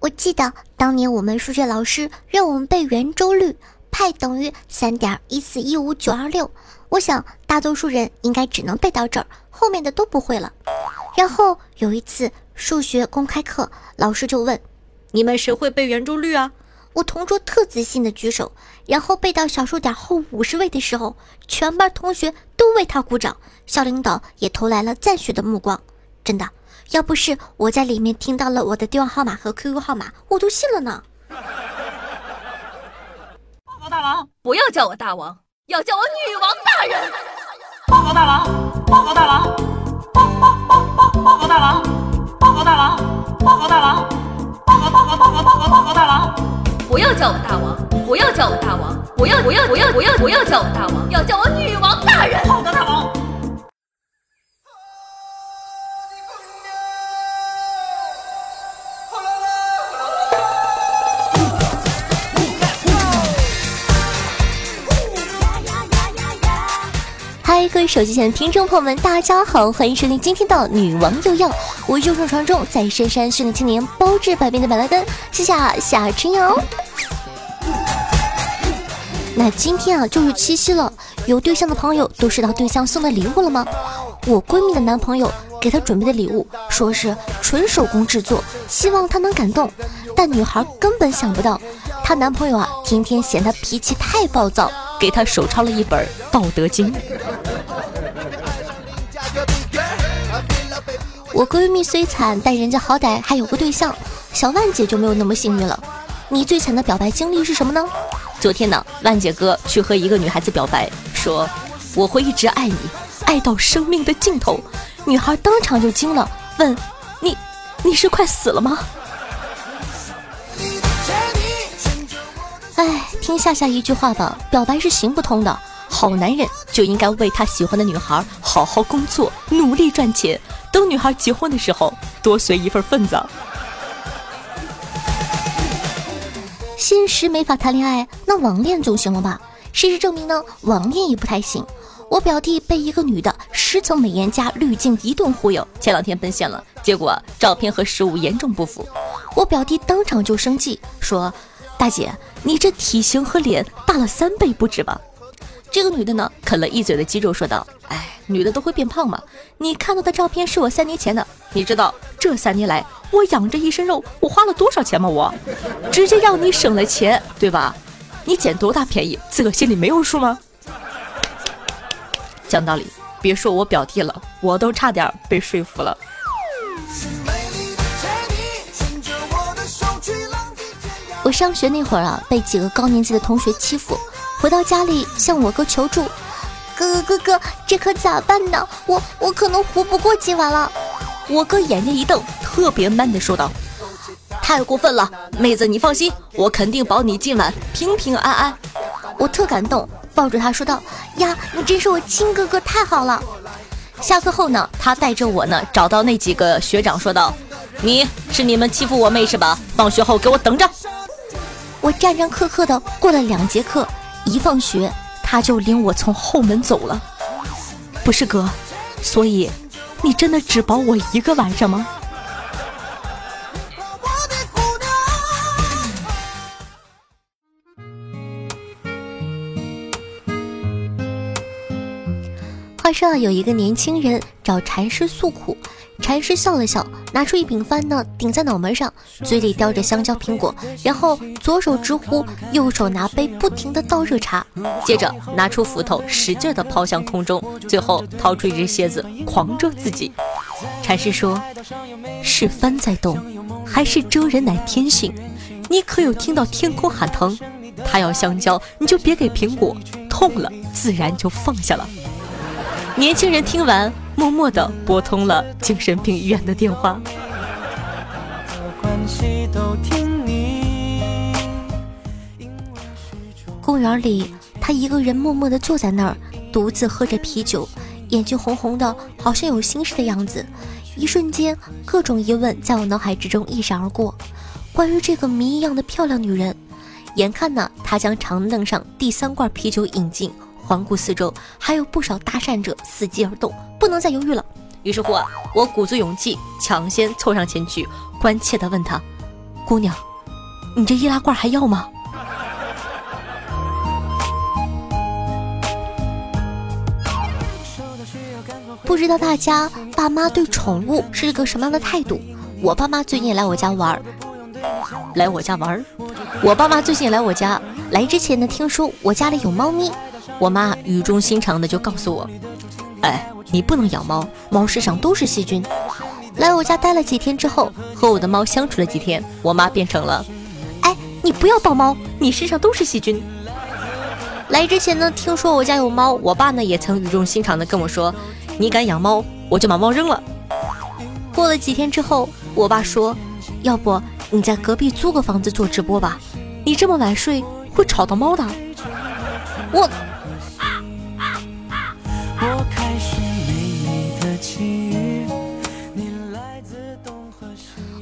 我记得当年我们数学老师让我们背圆周率，派等于三点一四一五九二六。我想大多数人应该只能背到这儿，后面的都不会了。然后有一次数学公开课，老师就问：“你们谁会背圆周率啊？”我同桌特自信的举手，然后背到小数点后五十位的时候，全班同学都为他鼓掌，校领导也投来了赞许的目光。真的。要不是我在里面听到了我的电话号码和 QQ 号码，我都信了呢。报告大王，不要叫我大王，要叫我女王大人。报告大王，报告大王，报报报报报告大王，报告大王，报告大王，报告报告报告报告报告大王。不要叫我大王，不要叫我大王，不要不要不要不要不要叫我大王，要叫我女王大人。报告，大王。各位手机前的听众朋友们，大家好，欢迎收听今天的《女王又要》，我是众传中在深山训练青年，包治百病的板蓝根，谢谢夏春瑶。那今天啊，就是七夕了，有对象的朋友都收到对象送的礼物了吗？我闺蜜的男朋友给她准备的礼物，说是纯手工制作，希望她能感动，但女孩根本想不到，她男朋友啊，天天嫌她脾气太暴躁。给他手抄了一本《道德经》。我闺蜜虽惨，但人家好歹还有个对象。小万姐就没有那么幸运了。你最惨的表白经历是什么呢？昨天呢，万姐哥去和一个女孩子表白，说我会一直爱你，爱到生命的尽头。女孩当场就惊了，问你你是快死了吗？听夏夏一句话吧，表白是行不通的。好男人就应该为他喜欢的女孩好好工作，努力赚钱，等女孩结婚的时候多随一份份子。现实没法谈恋爱，那网恋总行了吧？事实证明呢，网恋也不太行。我表弟被一个女的十层美颜加滤镜一顿忽悠，前两天奔现了，结果照片和实物严重不符。我表弟当场就生气，说：“大姐。”你这体型和脸大了三倍不止吧？这个女的呢，啃了一嘴的鸡肉，说道：“哎，女的都会变胖嘛。你看到的照片是我三年前的，你知道这三年来我养着一身肉，我花了多少钱吗？我直接让你省了钱，对吧？你捡多大便宜，自个心里没有数吗？讲道理，别说我表弟了，我都差点被说服了。”我上学那会儿啊，被几个高年级的同学欺负，回到家里向我哥求助。哥哥哥哥，这可咋办呢？我我可能活不过今晚了。我哥眼睛一瞪，特别 man 的说道：“太过分了，妹子你放心，我肯定保你今晚平平安安。”我特感动，抱住他说道：“呀，你真是我亲哥哥，太好了。”下课后呢，他带着我呢找到那几个学长说道：“你是你们欺负我妹是吧？放学后给我等着。”我战战兢兢的过了两节课，一放学他就领我从后门走了。不是哥，所以你真的只保我一个晚上吗？话说，有一个年轻人找禅师诉苦。禅师笑了笑，拿出一柄幡呢，顶在脑门上，嘴里叼着香蕉苹果，然后左手直呼，右手拿杯不停的倒热茶，接着拿出斧头，使劲的抛向空中，最后掏出一只蝎子，狂蛰自己。禅师说：“是幡在动，还是蛰人乃天性？你可有听到天空喊疼？他要香蕉，你就别给苹果，痛了自然就放下了。”年轻人听完。默默地拨通了精神病医院的电话。公园里，他一个人默默地坐在那儿，独自喝着啤酒，眼睛红红的，好像有心事的样子。一瞬间，各种疑问在我脑海之中一闪而过，关于这个谜一样的漂亮女人。眼看呢，他将长凳上第三罐啤酒饮尽。环顾四周，还有不少搭讪者伺机而动，不能再犹豫了。于是乎啊，我鼓足勇气，抢先凑上前去，关切地问他：“姑娘，你这易拉罐还要吗？不知道大家爸妈对宠物是个什么样的态度？我爸妈最近也来我家玩儿，来我家玩儿。我爸妈最近也来我家，来之前呢，听说我家里有猫咪，我妈语重心长的就告诉我，哎，你不能养猫，猫身上都是细菌。来我家待了几天之后，和我的猫相处了几天，我妈变成了，哎，你不要抱猫，你身上都是细菌。来之前呢，听说我家有猫，我爸呢也曾语重心长的跟我说，你敢养猫，我就把猫扔了。过了几天之后，我爸说，要不你在隔壁租个房子做直播吧，你这么晚睡会吵到猫的。我。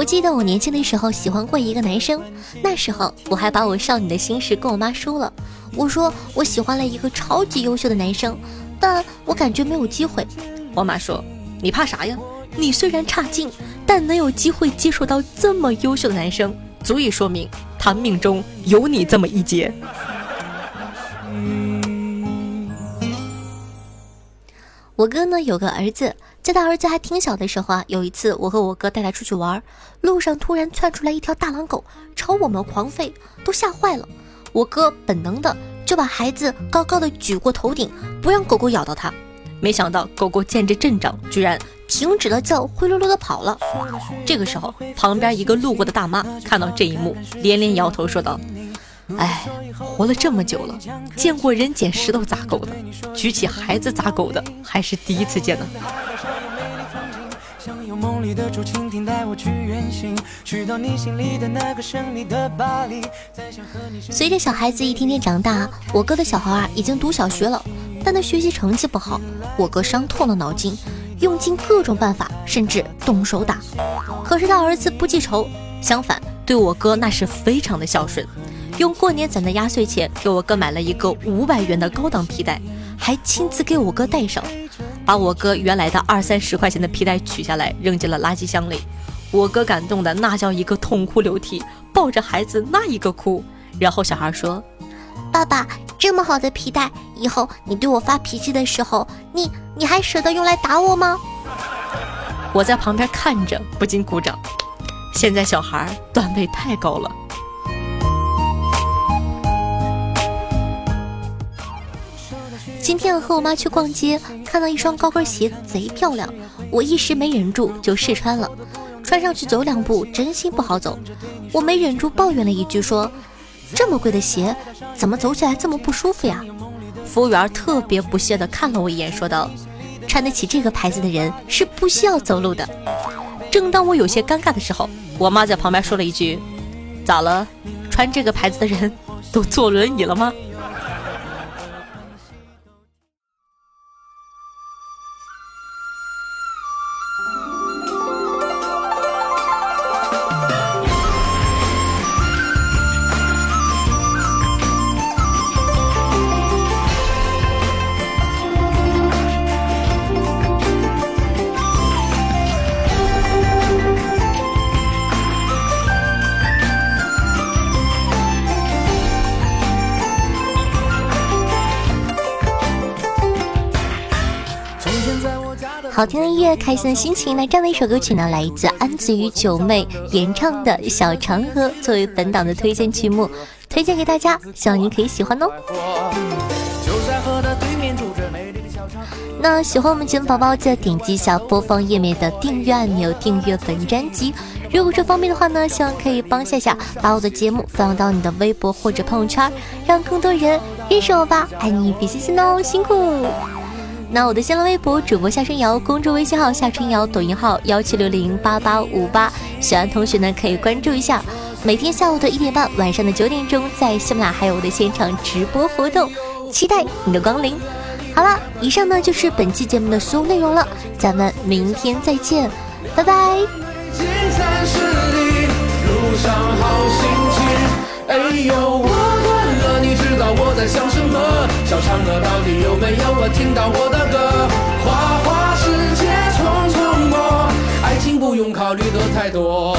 我记得我年轻的时候喜欢过一个男生，那时候我还把我少女的心事跟我妈说了。我说我喜欢了一个超级优秀的男生，但我感觉没有机会。我妈说：“你怕啥呀？你虽然差劲，但能有机会接触到这么优秀的男生，足以说明他命中有你这么一劫。”我哥呢有个儿子。在他儿子还挺小的时候啊，有一次我和我哥带他出去玩，路上突然窜出来一条大狼狗，朝我们狂吠，都吓坏了。我哥本能的就把孩子高高的举过头顶，不让狗狗咬到他。没想到狗狗见这阵仗，居然停止了叫，灰溜溜的跑了。这个时候，旁边一个路过的大妈看到这一幕，连连摇头说道。哎，活了这么久了，见过人捡石头砸狗的，举起孩子砸狗的，还是第一次见呢。你的竹蜻蜓带我去远行，去到你心里的那个神秘的巴黎随着小孩子一天天长大，我哥的小孩啊已经读小学了，但他学习成绩不好，我哥伤透了脑筋，用尽各种办法，甚至动手打。可是他儿子不记仇，相反对我哥那是非常的孝顺。用过年攒的压岁钱给我哥买了一个五百元的高档皮带，还亲自给我哥戴上，把我哥原来的二三十块钱的皮带取下来扔进了垃圾箱里。我哥感动的那叫一个痛哭流涕，抱着孩子那一个哭。然后小孩说：“爸爸，这么好的皮带，以后你对我发脾气的时候，你你还舍得用来打我吗？”我在旁边看着不禁鼓掌。现在小孩段位太高了。今天我和我妈去逛街，看到一双高跟鞋贼漂亮，我一时没忍住就试穿了。穿上去走两步，真心不好走，我没忍住抱怨了一句，说：“这么贵的鞋，怎么走起来这么不舒服呀？”服务员特别不屑地看了我一眼，说道：“穿得起这个牌子的人是不需要走路的。”正当我有些尴尬的时候，我妈在旁边说了一句：“咋了？穿这个牌子的人都坐轮椅了吗？”好听的音乐，开心的心情。那这样的一首歌曲呢，来自安子与九妹演唱的《小长河》，作为本档的推荐曲目，推荐给大家，希望您可以喜欢哦。那喜欢我们节目宝宝，记得点击一下播放页面的订阅按钮，订阅本专辑。如果这方便的话呢，希望可以帮夏夏把我的节目分享到你的微博或者朋友圈，让更多人认识我吧。爱你比心心哦，辛苦。那我的新浪微博主播夏春瑶，公众微信号夏春瑶，抖音号幺七六零八八五八，喜欢同学呢可以关注一下。每天下午的一点半，晚上的九点钟，在喜马拉雅还有我的现场直播活动，期待你的光临。好了，以上呢就是本期节目的所有内容了，咱们明天再见，拜拜。金山路上好心情哎呦我你知道我在想什么？小嫦娥到底有没有我听到我的歌？花花世界匆匆过，爱情不用考虑的太多。